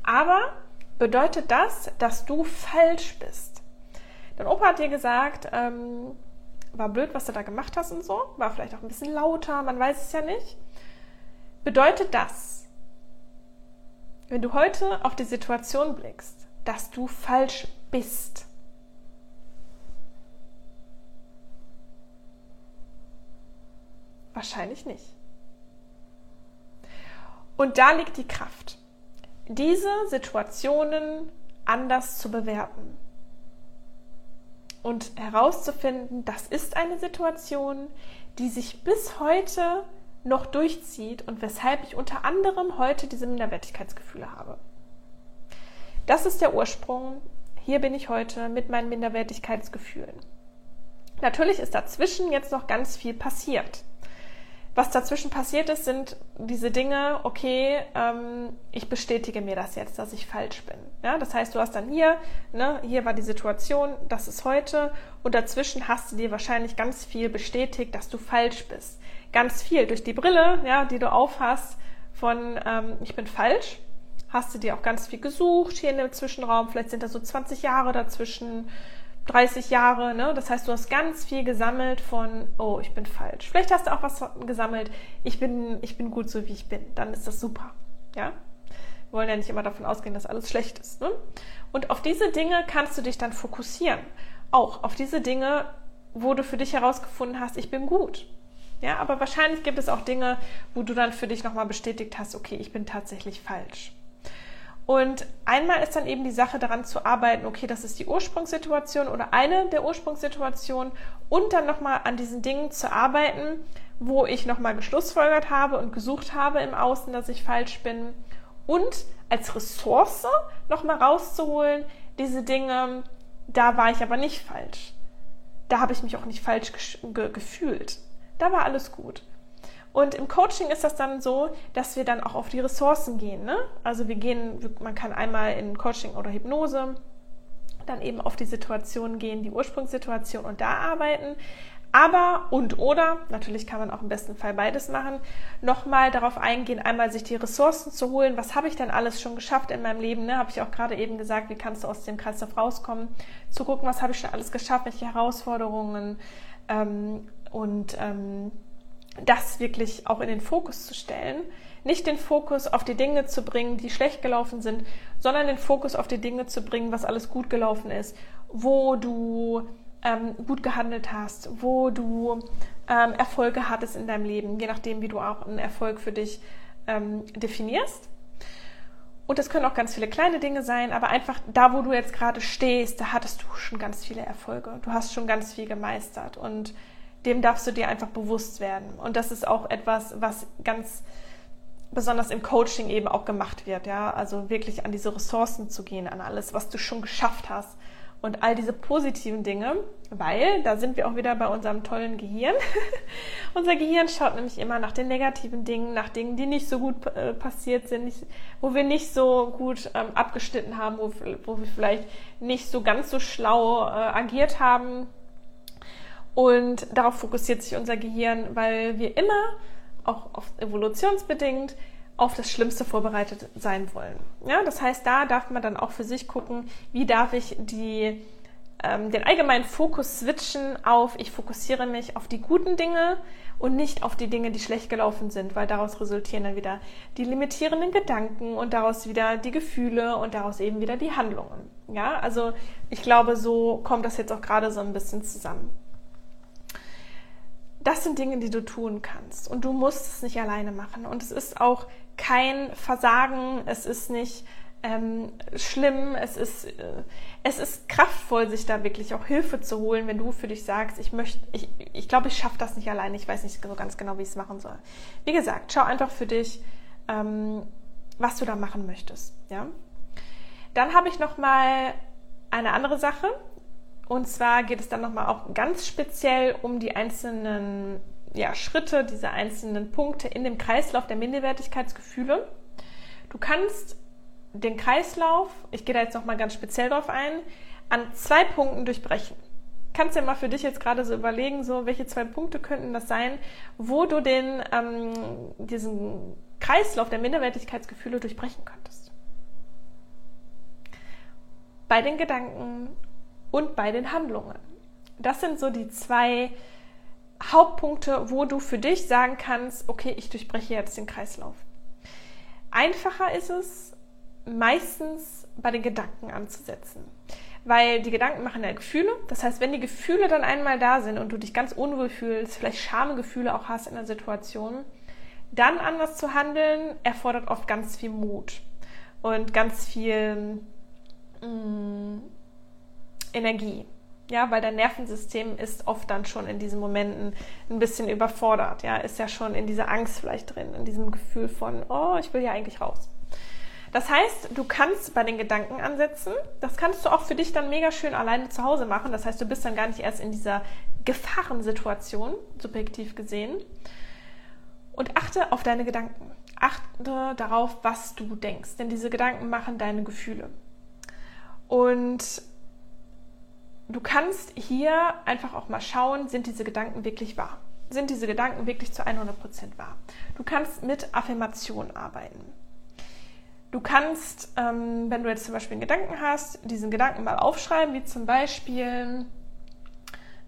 [SPEAKER 1] aber bedeutet das, dass du falsch bist. Dein Opa hat dir gesagt, ähm, war blöd, was du da gemacht hast und so, war vielleicht auch ein bisschen lauter, man weiß es ja nicht. Bedeutet das, wenn du heute auf die Situation blickst, dass du falsch bist? Wahrscheinlich nicht. Und da liegt die Kraft, diese Situationen anders zu bewerten und herauszufinden, das ist eine Situation, die sich bis heute noch durchzieht und weshalb ich unter anderem heute diese Minderwertigkeitsgefühle habe. Das ist der Ursprung. Hier bin ich heute mit meinen Minderwertigkeitsgefühlen. Natürlich ist dazwischen jetzt noch ganz viel passiert was dazwischen passiert ist, sind diese Dinge, okay, ähm, ich bestätige mir das jetzt, dass ich falsch bin. Ja, das heißt, du hast dann hier, ne, hier war die Situation, das ist heute und dazwischen hast du dir wahrscheinlich ganz viel bestätigt, dass du falsch bist. Ganz viel durch die Brille, ja, die du aufhast von ähm, ich bin falsch, hast du dir auch ganz viel gesucht hier in dem Zwischenraum. Vielleicht sind da so 20 Jahre dazwischen 30 Jahre, ne? Das heißt, du hast ganz viel gesammelt von, oh, ich bin falsch. Vielleicht hast du auch was gesammelt, ich bin, ich bin gut so wie ich bin. Dann ist das super, ja? Wir wollen ja nicht immer davon ausgehen, dass alles schlecht ist. Ne? Und auf diese Dinge kannst du dich dann fokussieren. Auch auf diese Dinge, wo du für dich herausgefunden hast, ich bin gut. Ja, aber wahrscheinlich gibt es auch Dinge, wo du dann für dich nochmal bestätigt hast, okay, ich bin tatsächlich falsch. Und einmal ist dann eben die Sache daran zu arbeiten, okay, das ist die Ursprungssituation oder eine der Ursprungssituationen und dann nochmal an diesen Dingen zu arbeiten, wo ich nochmal geschlussfolgert habe und gesucht habe im Außen, dass ich falsch bin und als Ressource nochmal rauszuholen, diese Dinge, da war ich aber nicht falsch. Da habe ich mich auch nicht falsch ge gefühlt. Da war alles gut. Und im Coaching ist das dann so, dass wir dann auch auf die Ressourcen gehen. Ne? Also wir gehen, man kann einmal in Coaching oder Hypnose dann eben auf die Situation gehen, die Ursprungssituation und da arbeiten. Aber und oder, natürlich kann man auch im besten Fall beides machen, nochmal darauf eingehen, einmal sich die Ressourcen zu holen. Was habe ich denn alles schon geschafft in meinem Leben? Ne? Habe ich auch gerade eben gesagt, wie kannst du aus dem Kreislauf rauskommen? Zu gucken, was habe ich schon alles geschafft, welche Herausforderungen ähm, und ähm, das wirklich auch in den Fokus zu stellen. Nicht den Fokus auf die Dinge zu bringen, die schlecht gelaufen sind, sondern den Fokus auf die Dinge zu bringen, was alles gut gelaufen ist, wo du ähm, gut gehandelt hast, wo du ähm, Erfolge hattest in deinem Leben, je nachdem, wie du auch einen Erfolg für dich ähm, definierst. Und das können auch ganz viele kleine Dinge sein, aber einfach da, wo du jetzt gerade stehst, da hattest du schon ganz viele Erfolge. Du hast schon ganz viel gemeistert und dem darfst du dir einfach bewusst werden. Und das ist auch etwas, was ganz besonders im Coaching eben auch gemacht wird, ja, also wirklich an diese Ressourcen zu gehen, an alles, was du schon geschafft hast und all diese positiven Dinge, weil da sind wir auch wieder bei unserem tollen Gehirn. [LAUGHS] Unser Gehirn schaut nämlich immer nach den negativen Dingen, nach Dingen, die nicht so gut äh, passiert sind, nicht, wo wir nicht so gut ähm, abgeschnitten haben, wo, wo wir vielleicht nicht so ganz so schlau äh, agiert haben Und darauf fokussiert sich unser Gehirn, weil wir immer, auch evolutionsbedingt, auf das Schlimmste vorbereitet sein wollen. Ja, das heißt, da darf man dann auch für sich gucken, wie darf ich die, ähm, den allgemeinen Fokus switchen auf, ich fokussiere mich auf die guten Dinge und nicht auf die Dinge, die schlecht gelaufen sind, weil daraus resultieren dann wieder die limitierenden Gedanken und daraus wieder die Gefühle und daraus eben wieder die Handlungen. Ja, also ich glaube, so kommt das jetzt auch gerade so ein bisschen zusammen. Das sind Dinge, die du tun kannst und du musst es nicht alleine machen und es ist auch kein Versagen, es ist nicht ähm, schlimm, es ist, äh, es ist kraftvoll, sich da wirklich auch Hilfe zu holen, wenn du für dich sagst, ich möchte, ich, ich glaube, ich schaffe das nicht alleine, ich weiß nicht so ganz genau, wie ich es machen soll. Wie gesagt, schau einfach für dich, ähm, was du da machen möchtest. Ja? Dann habe ich noch mal eine andere Sache. Und zwar geht es dann nochmal auch ganz speziell um die einzelnen ja, Schritte, diese einzelnen Punkte in dem Kreislauf der Minderwertigkeitsgefühle. Du kannst den Kreislauf, ich gehe da jetzt nochmal ganz speziell drauf ein, an zwei Punkten durchbrechen. Kannst ja mal für dich jetzt gerade so überlegen, so welche zwei Punkte könnten das sein, wo du den ähm, diesen Kreislauf der Minderwertigkeitsgefühle durchbrechen könntest. Bei den Gedanken und bei den Handlungen. Das sind so die zwei Hauptpunkte, wo du für dich sagen kannst, okay, ich durchbreche jetzt den Kreislauf. Einfacher ist es meistens bei den Gedanken anzusetzen. Weil die Gedanken machen ja Gefühle. Das heißt, wenn die Gefühle dann einmal da sind und du dich ganz unwohl fühlst, vielleicht Schamgefühle auch hast in der Situation, dann anders zu handeln, erfordert oft ganz viel Mut und ganz viel mh, mm, Energie ja, weil dein Nervensystem ist oft dann schon in diesen Momenten ein bisschen überfordert, ja, ist ja schon in dieser Angst vielleicht drin, in diesem Gefühl von, oh, ich will ja eigentlich raus. Das heißt, du kannst bei den Gedanken ansetzen. Das kannst du auch für dich dann mega schön alleine zu Hause machen. Das heißt, du bist dann gar nicht erst in dieser Gefahrensituation, subjektiv gesehen. Und achte auf deine Gedanken. Achte darauf, was du denkst. Denn diese Gedanken machen deine Gefühle. Und du kannst hier einfach auch mal schauen, sind diese Gedanken wirklich wahr? Sind diese Gedanken wirklich zu 100% wahr? Du kannst mit Affirmation arbeiten. Du kannst, ähm, wenn du jetzt zum Beispiel einen Gedanken hast, diesen Gedanken mal aufschreiben, wie zum Beispiel,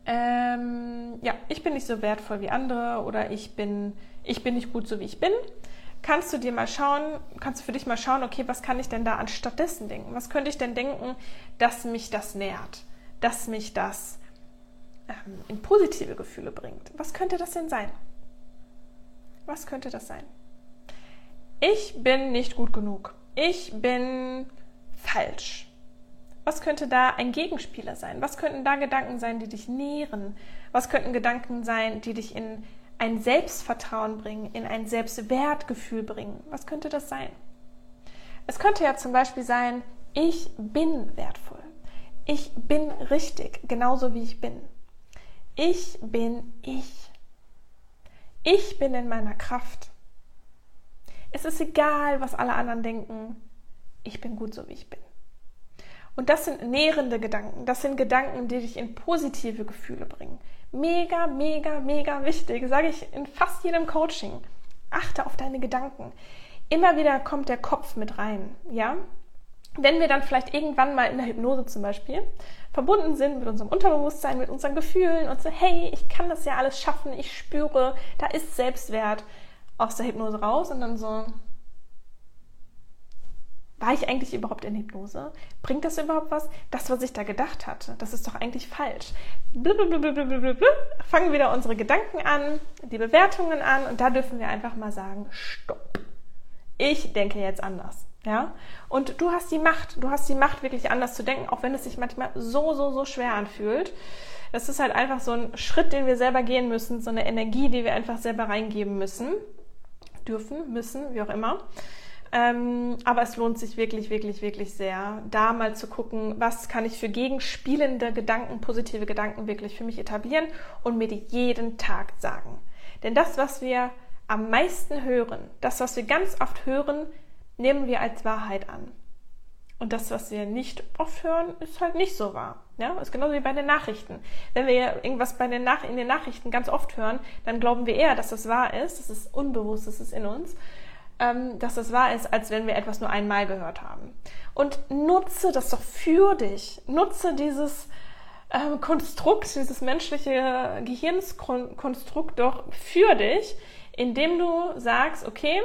[SPEAKER 1] ähm, ja, ich bin nicht so wertvoll wie andere oder ich bin, ich bin nicht gut so wie ich bin. Kannst du dir mal schauen, kannst du für dich mal schauen, okay, was kann ich denn da anstatt dessen denken? Was könnte ich denn denken, dass mich das nährt? Dass mich das ähm, in positive Gefühle bringt. Was könnte das denn sein? Was könnte das sein? Ich bin nicht gut genug. Ich bin falsch. Was könnte da ein Gegenspieler sein? Was könnten da Gedanken sein, die dich nähren? Was könnten Gedanken sein, die dich in ein Selbstvertrauen bringen, in ein Selbstwertgefühl bringen? Was könnte das sein? Es könnte ja zum Beispiel sein, ich bin wertvoll. Ich bin richtig, genauso wie ich bin. Ich bin ich. Ich bin in meiner Kraft. Es ist egal, was alle anderen denken. Ich bin gut so, wie ich bin. Und das sind nährende Gedanken. Das sind Gedanken, die dich in positive Gefühle bringen. Mega, mega, mega wichtig, sage ich in fast jedem Coaching. Achte auf deine Gedanken. Immer wieder kommt der Kopf mit rein, ja? Wenn wir dann vielleicht irgendwann mal in der Hypnose zum Beispiel verbunden sind mit unserem Unterbewusstsein, mit unseren Gefühlen und so, hey, ich kann das ja alles schaffen, ich spüre, da ist Selbstwert aus der Hypnose raus und dann so, war ich eigentlich überhaupt in Hypnose? Bringt das überhaupt was? Das, was ich da gedacht hatte, das ist doch eigentlich falsch. Blablabla. Fangen wieder unsere Gedanken an, die Bewertungen an und da dürfen wir einfach mal sagen, stopp. Ich denke jetzt anders. Ja? Und du hast die Macht, du hast die Macht, wirklich anders zu denken, auch wenn es sich manchmal so, so, so schwer anfühlt. Das ist halt einfach so ein Schritt, den wir selber gehen müssen, so eine Energie, die wir einfach selber reingeben müssen, dürfen, müssen, wie auch immer. Ähm, aber es lohnt sich wirklich, wirklich, wirklich sehr, da mal zu gucken, was kann ich für gegenspielende Gedanken, positive Gedanken wirklich für mich etablieren und mir die jeden Tag sagen. Denn das, was wir am meisten hören, das, was wir ganz oft hören, nehmen wir als Wahrheit an. Und das, was wir nicht oft hören, ist halt nicht so wahr. Ja, ist genauso wie bei den Nachrichten. Wenn wir irgendwas bei den Nach in den Nachrichten ganz oft hören, dann glauben wir eher, dass das wahr ist. Das ist unbewusst, das ist in uns, ähm, dass das wahr ist, als wenn wir etwas nur einmal gehört haben. Und nutze das doch für dich. Nutze dieses ähm, Konstrukt, dieses menschliche Gehirnskonstrukt doch für dich, indem du sagst, okay,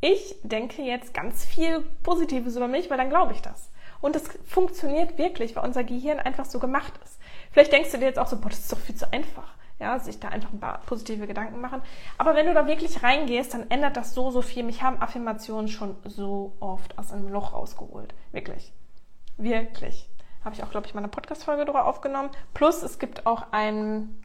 [SPEAKER 1] ich denke jetzt ganz viel Positives über mich, weil dann glaube ich das. Und das funktioniert wirklich, weil unser Gehirn einfach so gemacht ist. Vielleicht denkst du dir jetzt auch so, boah, das ist doch viel zu einfach. Ja, sich da einfach ein paar positive Gedanken machen. Aber wenn du da wirklich reingehst, dann ändert das so, so viel. Mich haben Affirmationen schon so oft aus einem Loch rausgeholt. Wirklich. Wirklich. Habe ich auch, glaube ich, mal eine Podcast-Folge darüber aufgenommen. Plus, es gibt auch ein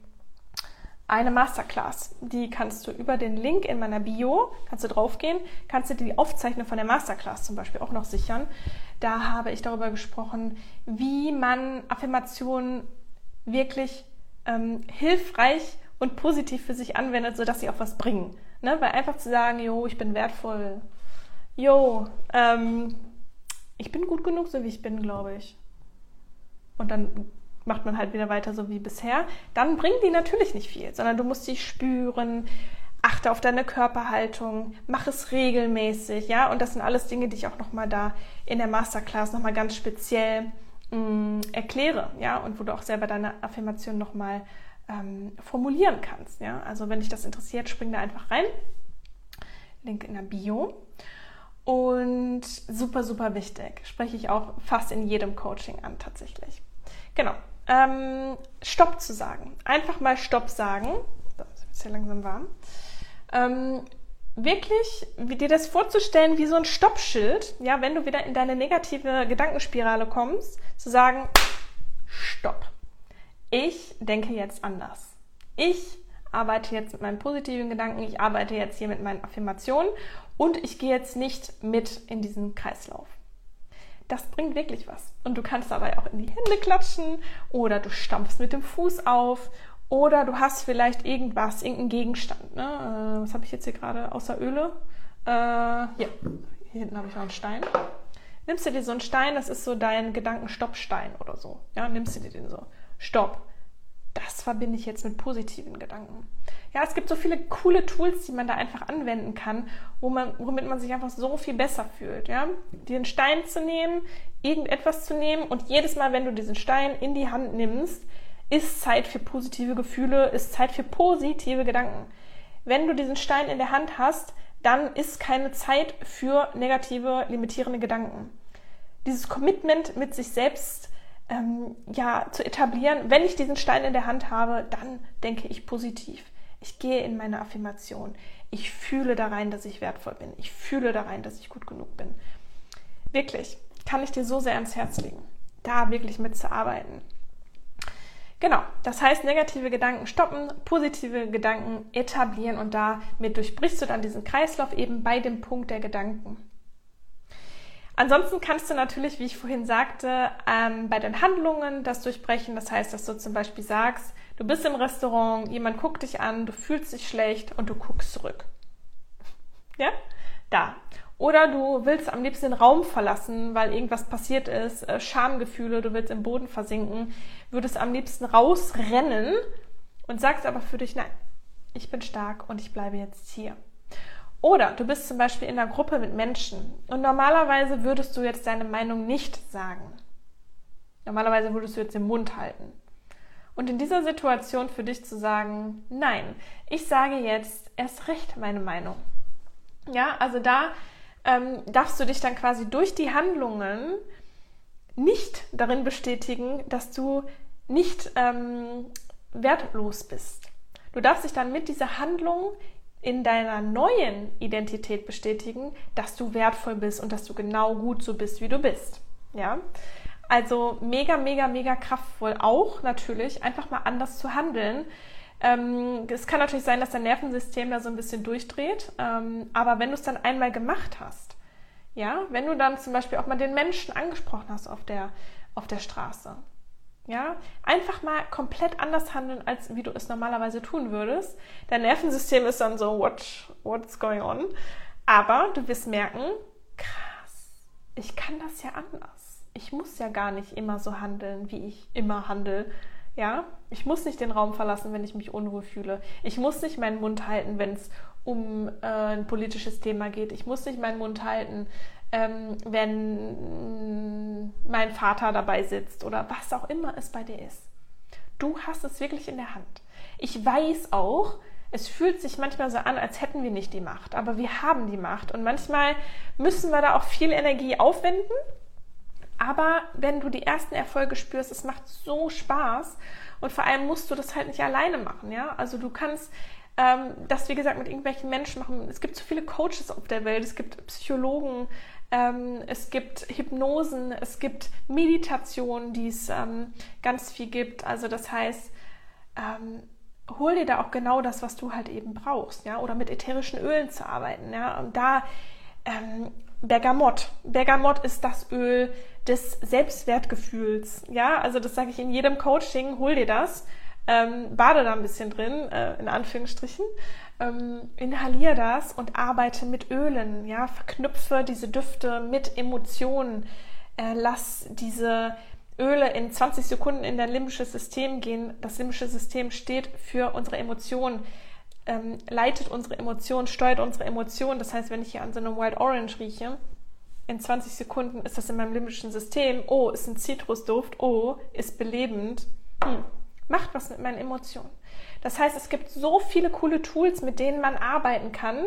[SPEAKER 1] eine Masterclass. Die kannst du über den Link in meiner Bio, kannst du draufgehen, kannst du die Aufzeichnung von der Masterclass zum Beispiel auch noch sichern. Da habe ich darüber gesprochen, wie man Affirmationen wirklich ähm, hilfreich und positiv für sich anwendet, sodass sie auch was bringen. Ne? Weil einfach zu sagen, jo, ich bin wertvoll, jo, ähm, ich bin gut genug, so wie ich bin, glaube ich. Und dann macht man halt wieder weiter so wie bisher, dann bringen die natürlich nicht viel, sondern du musst sie spüren, achte auf deine Körperhaltung, mach es regelmäßig, ja, und das sind alles Dinge, die ich auch nochmal da in der Masterclass nochmal ganz speziell mh, mm, erkläre, ja, und wo du auch selber deine Affirmation nochmal ähm, formulieren kannst, ja, also wenn dich das interessiert, spring da einfach rein, Link in der Bio. Und super, super wichtig, spreche ich auch fast in jedem Coaching an tatsächlich. Genau, ähm, Stopp zu sagen. Einfach mal Stopp sagen. So, ist hier langsam warm. Ähm, wirklich dir das vorzustellen wie so ein Stoppschild, ja, wenn du wieder in deine negative Gedankenspirale kommst, zu sagen, Stopp. Ich denke jetzt anders. Ich arbeite jetzt mit meinen positiven Gedanken, ich arbeite jetzt hier mit meinen Affirmationen und ich gehe jetzt nicht mit in diesen Kreislauf das bringt wirklich was. Und du kannst dabei auch in die Hände klatschen oder du stampfst mit dem Fuß auf oder du hast vielleicht irgendwas, irgendeinen Gegenstand. Ne? Äh, was habe ich jetzt hier gerade außer Öle? Äh, hier, hier hinten habe ich noch einen Stein. Nimmst du dir so einen Stein, das ist so dein Gedankenstoppstein oder so. Ja, nimmst du dir den so. Stopp. Das verbinde ich jetzt mit positiven Gedanken. Ja, es gibt so viele coole Tools, die man da einfach anwenden kann, wo man, womit man sich einfach so viel besser fühlt. Ja? Den Stein zu nehmen, irgendetwas zu nehmen und jedes Mal, wenn du diesen Stein in die Hand nimmst, ist Zeit für positive Gefühle, ist Zeit für positive Gedanken. Wenn du diesen Stein in der Hand hast, dann ist keine Zeit für negative, limitierende Gedanken. Dieses Commitment mit sich selbst ähm, ja, zu etablieren, wenn ich diesen Stein in der Hand habe, dann denke ich positiv. Ich gehe in meine Affirmation. Ich fühle da rein, dass ich wertvoll bin. Ich fühle da rein, dass ich gut genug bin. Wirklich, kann ich dir so sehr ans Herz legen, da wirklich mitzuarbeiten. Genau, das heißt, negative Gedanken stoppen, positive Gedanken etablieren und damit durchbrichst du dann diesen Kreislauf eben bei dem Punkt der Gedanken. Ansonsten kannst du natürlich, wie ich vorhin sagte, ähm, bei den Handlungen das durchbrechen. Das heißt, dass du zum Beispiel sagst, du bist im Restaurant, jemand guckt dich an, du fühlst dich schlecht und du guckst zurück. [LAUGHS] Ja? Da. Oder du willst am liebsten den Raum verlassen, weil irgendwas passiert ist, äh, Schamgefühle, du willst im Boden versinken, würdest am liebsten rausrennen und sagst aber für dich, nein, ich bin stark und ich bleibe jetzt hier. Oder du bist zum Beispiel in einer Gruppe mit Menschen und normalerweise würdest du jetzt deine Meinung nicht sagen. Normalerweise würdest du jetzt den Mund halten. Und in dieser Situation für dich zu sagen, nein, ich sage jetzt erst recht meine Meinung. Ja, also da ähm, darfst du dich dann quasi durch die Handlungen nicht darin bestätigen, dass du nicht ähm, wertlos bist. Du darfst dich dann mit dieser Handlung in deiner neuen Identität bestätigen, dass du wertvoll bist und dass du genau gut so bist, wie du bist. Ja? Also mega, mega, mega kraftvoll auch natürlich, einfach mal anders zu handeln. Ähm, es kann natürlich sein, dass dein Nervensystem da so ein bisschen durchdreht, ähm, aber wenn du es dann einmal gemacht hast, ja, wenn du dann zum Beispiel auch mal den Menschen angesprochen hast auf der, auf der Straße, ja, einfach mal komplett anders handeln, als wie du es normalerweise tun würdest. Dein Nervensystem ist dann so, what, what's going on? Aber du wirst merken, krass, ich kann das ja anders. Ich muss ja gar nicht immer so handeln, wie ich immer handle. Ja, ich muss nicht den Raum verlassen, wenn ich mich unruhig fühle. Ich muss nicht meinen Mund halten, wenn es um äh, ein politisches Thema geht. Ich muss nicht meinen Mund halten, ähm, wenn mein Vater dabei sitzt oder was auch immer es bei dir ist. Du hast es wirklich in der Hand. Ich weiß auch, es fühlt sich manchmal so an, als hätten wir nicht die Macht, aber wir haben die Macht und manchmal müssen wir da auch viel Energie aufwenden. Aber wenn du die ersten Erfolge spürst, es macht so Spaß und vor allem musst du das halt nicht alleine machen, ja? Also du kannst ähm, das, wie gesagt, mit irgendwelchen Menschen machen. Es gibt so viele Coaches auf der Welt, es gibt Psychologen, ähm, es gibt Hypnosen, es gibt Meditationen, die es ähm, ganz viel gibt. Also das heißt, ähm, hol dir da auch genau das, was du halt eben brauchst, ja, oder mit ätherischen Ölen zu arbeiten, ja, und da ähm, Bergamott. Bergamott ist das Öl des Selbstwertgefühls, ja, also das sage ich in jedem Coaching, hol dir das. Ähm, bade da ein bisschen drin, äh, in Anführungsstrichen, ähm, inhaliere das und arbeite mit Ölen, ja, verknüpfe diese Düfte mit Emotionen, äh, lass diese Öle in 20 Sekunden in dein limbisches System gehen. Das limbische System steht für unsere Emotionen, ähm, leitet unsere Emotionen, steuert unsere Emotionen. Das heißt, wenn ich hier an so einem Wild Orange rieche, in 20 Sekunden ist das in meinem limbischen System. Oh, ist ein Zitrusduft. Oh, ist belebend. Hm macht was mit meinen Emotionen. Das heißt, es gibt so viele coole Tools, mit denen man arbeiten kann.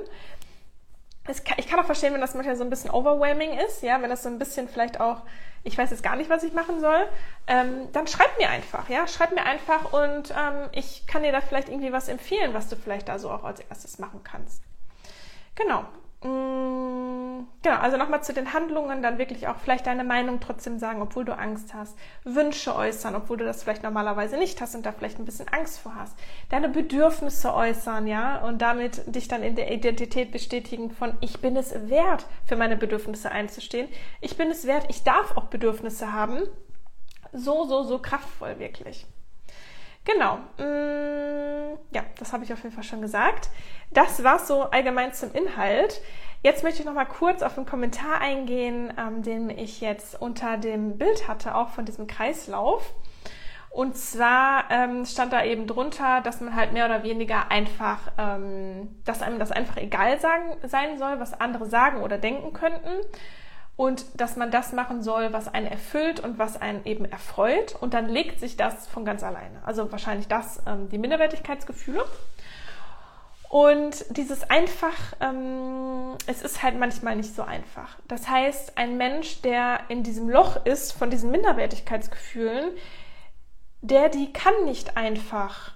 [SPEAKER 1] Kann, ich kann auch verstehen, wenn das manchmal so ein bisschen overwhelming ist, ja, wenn das so ein bisschen vielleicht auch, ich weiß jetzt gar nicht, was ich machen soll, ähm, dann schreib mir einfach, ja, schreib mir einfach und ähm, ich kann dir da vielleicht irgendwie was empfehlen, was du vielleicht da so auch als erstes machen kannst. Genau. Mm, genau, also nochmal zu den Handlungen, dann wirklich auch vielleicht deine Meinung trotzdem sagen, obwohl du Angst hast. Wünsche äußern, obwohl du das vielleicht normalerweise nicht hast und da vielleicht ein bisschen Angst vor hast. Deine Bedürfnisse äußern, ja, und damit dich dann in der Identität bestätigen von, ich bin es wert, für meine Bedürfnisse einzustehen. Ich bin es wert, ich darf auch Bedürfnisse haben. So, so, so kraftvoll wirklich. Genau. Mm, ja, das habe ich auf jeden Fall schon gesagt. Das war so allgemein zum Inhalt. Jetzt möchte ich noch mal kurz auf einen Kommentar eingehen, ähm, den ich jetzt unter dem Bild hatte, auch von diesem Kreislauf. Und zwar ähm, stand da eben drunter, dass man halt mehr oder weniger einfach, ähm, dass einem das einfach egal sagen, sein soll, was andere sagen oder denken könnten und dass man das machen soll, was einen erfüllt und was einen eben erfreut. Und dann legt sich das von ganz alleine. Also wahrscheinlich das, ähm, die Minderwertigkeitsgefühle. Und dieses einfach, ähm, es ist halt manchmal nicht so einfach. Das heißt, ein Mensch, der in diesem Loch ist von diesen Minderwertigkeitsgefühlen, der, die kann nicht einfach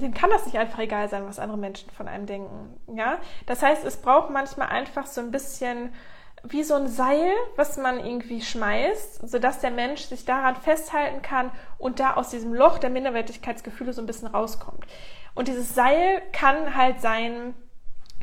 [SPEAKER 1] dem kann das nicht einfach egal sein, was andere Menschen von einem denken. Ja, das heißt, es braucht manchmal einfach so ein bisschen wie so ein Seil, was man irgendwie schmeißt, sodass der Mensch sich daran festhalten kann und da aus diesem Loch der Minderwertigkeitsgefühle so ein bisschen rauskommt. Und dieses Seil kann halt sein,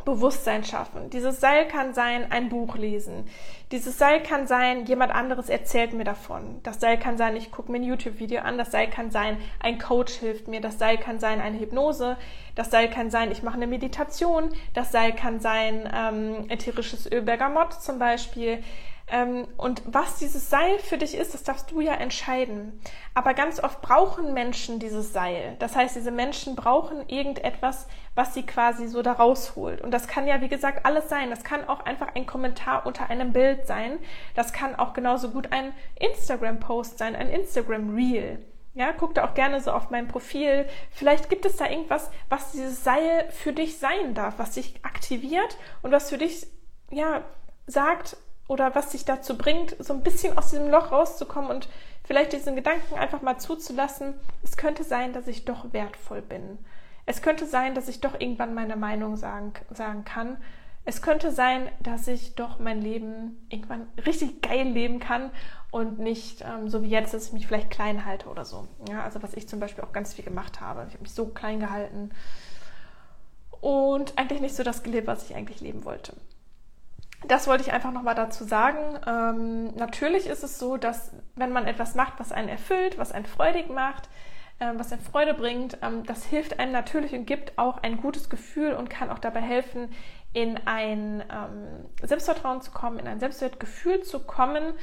[SPEAKER 1] Bewusstsein schaffen. Dieses Seil kann sein, ein Buch lesen. Dieses Seil kann sein, jemand anderes erzählt mir davon. Das Seil kann sein, ich gucke mir ein YouTube-Video an. Das Seil kann sein, ein Coach hilft mir. Das Seil kann sein, eine Hypnose. Das Seil kann sein, ich mache eine Meditation. Das Seil kann sein, ähm, ätherisches Öl Bergamott zum Beispiel. Ähm, und was dieses Seil für dich ist, das darfst du ja entscheiden. Aber ganz oft brauchen Menschen dieses Seil. Das heißt, diese Menschen brauchen irgendetwas, was sie quasi so da rausholt. Und das kann ja, wie gesagt, alles sein. Das kann auch einfach ein Kommentar unter einem Bild sein. Das kann auch genauso gut ein Instagram-Post sein, ein Instagram-Reel. Ja, guck da auch gerne so auf mein Profil. Vielleicht gibt es da irgendwas, was dieses Seil für dich sein darf, was dich aktiviert und was für dich, ja, sagt, oder was dich dazu bringt, so ein bisschen aus diesem Loch rauszukommen und vielleicht diesen Gedanken einfach mal zuzulassen, es könnte sein, dass ich doch wertvoll bin. Es könnte sein, dass ich doch irgendwann meine Meinung sagen, sagen kann. Es könnte sein, dass ich doch mein Leben irgendwann richtig geil leben kann und nicht ähm, so wie jetzt, dass ich mich vielleicht klein halte oder so. Ja, also was ich zum Beispiel auch ganz viel gemacht habe. Ich habe mich so klein gehalten und eigentlich nicht so das gelebt, was ich eigentlich leben wollte das wollte ich einfach nochmal dazu sagen. Ähm, natürlich ist es so, dass wenn man etwas macht, was einen erfüllt, was einen freudig macht, ähm, was einen Freude bringt, ähm, das hilft einem natürlich und gibt auch ein gutes Gefühl und kann auch dabei helfen, in ein ähm, Selbstvertrauen zu kommen, in ein Selbstwertgefühl zu kommen.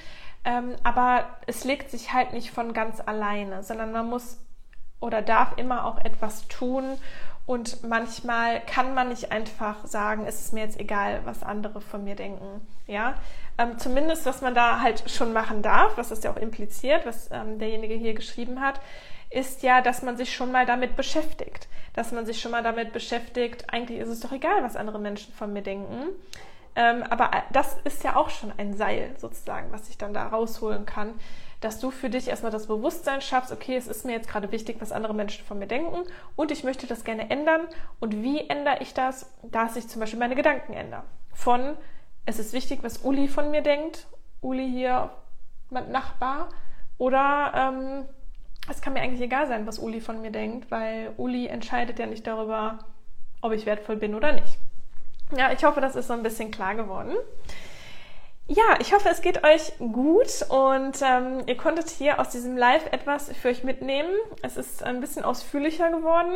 [SPEAKER 1] Ähm, aber es legt sich halt nicht von ganz alleine, sondern man muss oder darf immer auch etwas tun. Und manchmal kann man nicht einfach sagen, es ist mir jetzt egal, was andere von mir denken. Ja, ähm, zumindest was man da halt schon machen darf, was das ja auch impliziert, was ähm, derjenige hier geschrieben hat, ist ja, dass man sich schon mal damit beschäftigt. Dass man sich schon mal damit beschäftigt, eigentlich ist es doch egal, was andere Menschen von mir denken. Ähm, aber das ist ja auch schon ein Seil sozusagen, was ich dann da rausholen kann, dass du für dich erstmal das Bewusstsein schaffst, okay, es ist mir jetzt gerade wichtig, was andere Menschen von mir denken und ich möchte das gerne ändern. Und wie ändere ich das? Dass ich zum Beispiel meine Gedanken ändere. Von, es ist wichtig, was Uli von mir denkt, Uli hier, mein Nachbar, oder ähm, es kann mir eigentlich egal sein, was Uli von mir denkt, weil Uli entscheidet ja nicht darüber, ob ich wertvoll bin oder nicht. Ja, ich hoffe, das ist so ein bisschen klar geworden. Ja, ich hoffe, es geht euch gut und ähm, ihr konntet hier aus diesem Live etwas für euch mitnehmen. Es ist ein bisschen ausführlicher geworden.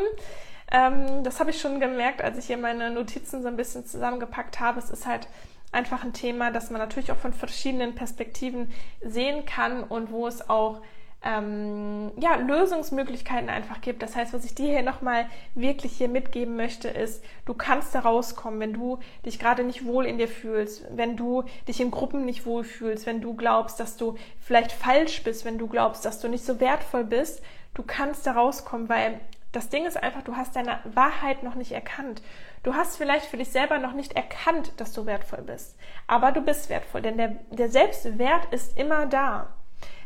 [SPEAKER 1] Ähm, das habe ich schon gemerkt, als ich hier meine Notizen so ein bisschen zusammengepackt habe. Es ist halt einfach ein Thema, das man natürlich auch von verschiedenen Perspektiven sehen kann und wo es auch ähm, ja, Lösungsmöglichkeiten einfach gibt. Das heißt, was ich dir hier nochmal wirklich hier mitgeben möchte, ist, du kannst da rauskommen, wenn du dich gerade nicht wohl in dir fühlst, wenn du dich in Gruppen nicht wohl fühlst, wenn du glaubst, dass du vielleicht falsch bist, wenn du glaubst, dass du nicht so wertvoll bist. Du kannst da rauskommen, weil das Ding ist einfach, du hast deine Wahrheit noch nicht erkannt. Du hast vielleicht für dich selber noch nicht erkannt, dass du wertvoll bist. Aber du bist wertvoll, denn der, der Selbstwert ist immer da.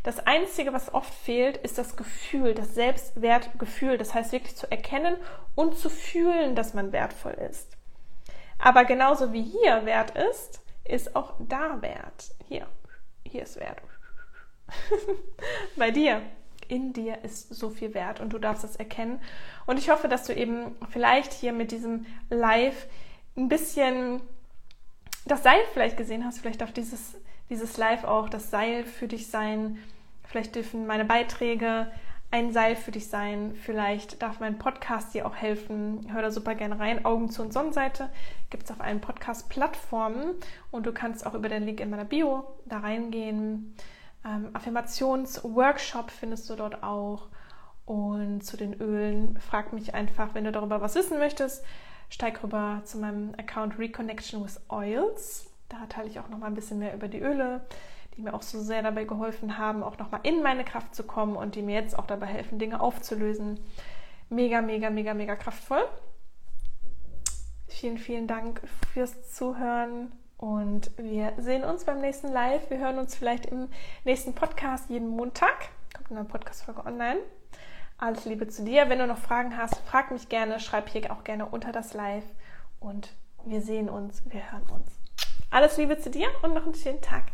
[SPEAKER 1] Das Einzige, was oft fehlt, ist das Gefühl, das Selbstwertgefühl. Das heißt wirklich zu erkennen und zu fühlen, dass man wertvoll ist. Aber genauso wie hier Wert ist, ist auch da Wert. Hier, hier ist Wert. [LAUGHS] Bei dir. In dir ist so viel Wert und du darfst das erkennen. Und ich hoffe, dass du eben vielleicht hier mit diesem Live ein bisschen das Seil vielleicht gesehen hast, vielleicht auf dieses dieses Live auch das Seil für dich sein. Vielleicht dürfen meine Beiträge ein Seil für dich sein. Vielleicht darf mein Podcast dir auch helfen. Hör da super gerne rein. Augen zu und Sonnenseite gibt es auf allen Podcast-Plattformen und du kannst auch über den Link in meiner Bio da reingehen. Ähm, Affirmationsworkshop findest du dort auch. Und zu den Ölen frag mich einfach, wenn du darüber was wissen möchtest, steig rüber zu meinem Account Reconnection with Oils. Da teile ich auch noch mal ein bisschen mehr über die Öle, die mir auch so sehr dabei geholfen haben, auch noch mal in meine Kraft zu kommen und die mir jetzt auch dabei helfen, Dinge aufzulösen. Mega, mega, mega, mega kraftvoll. Vielen, vielen Dank fürs Zuhören und wir sehen uns beim nächsten Live. Wir hören uns vielleicht im nächsten Podcast jeden Montag. Kommt eine Podcast-Folge online. Alles Liebe zu dir. Wenn du noch Fragen hast, frag mich gerne. Schreib hier auch gerne unter das Live. Und wir sehen uns, wir hören uns. Alles Liebe zu dir und noch einen schönen Tag.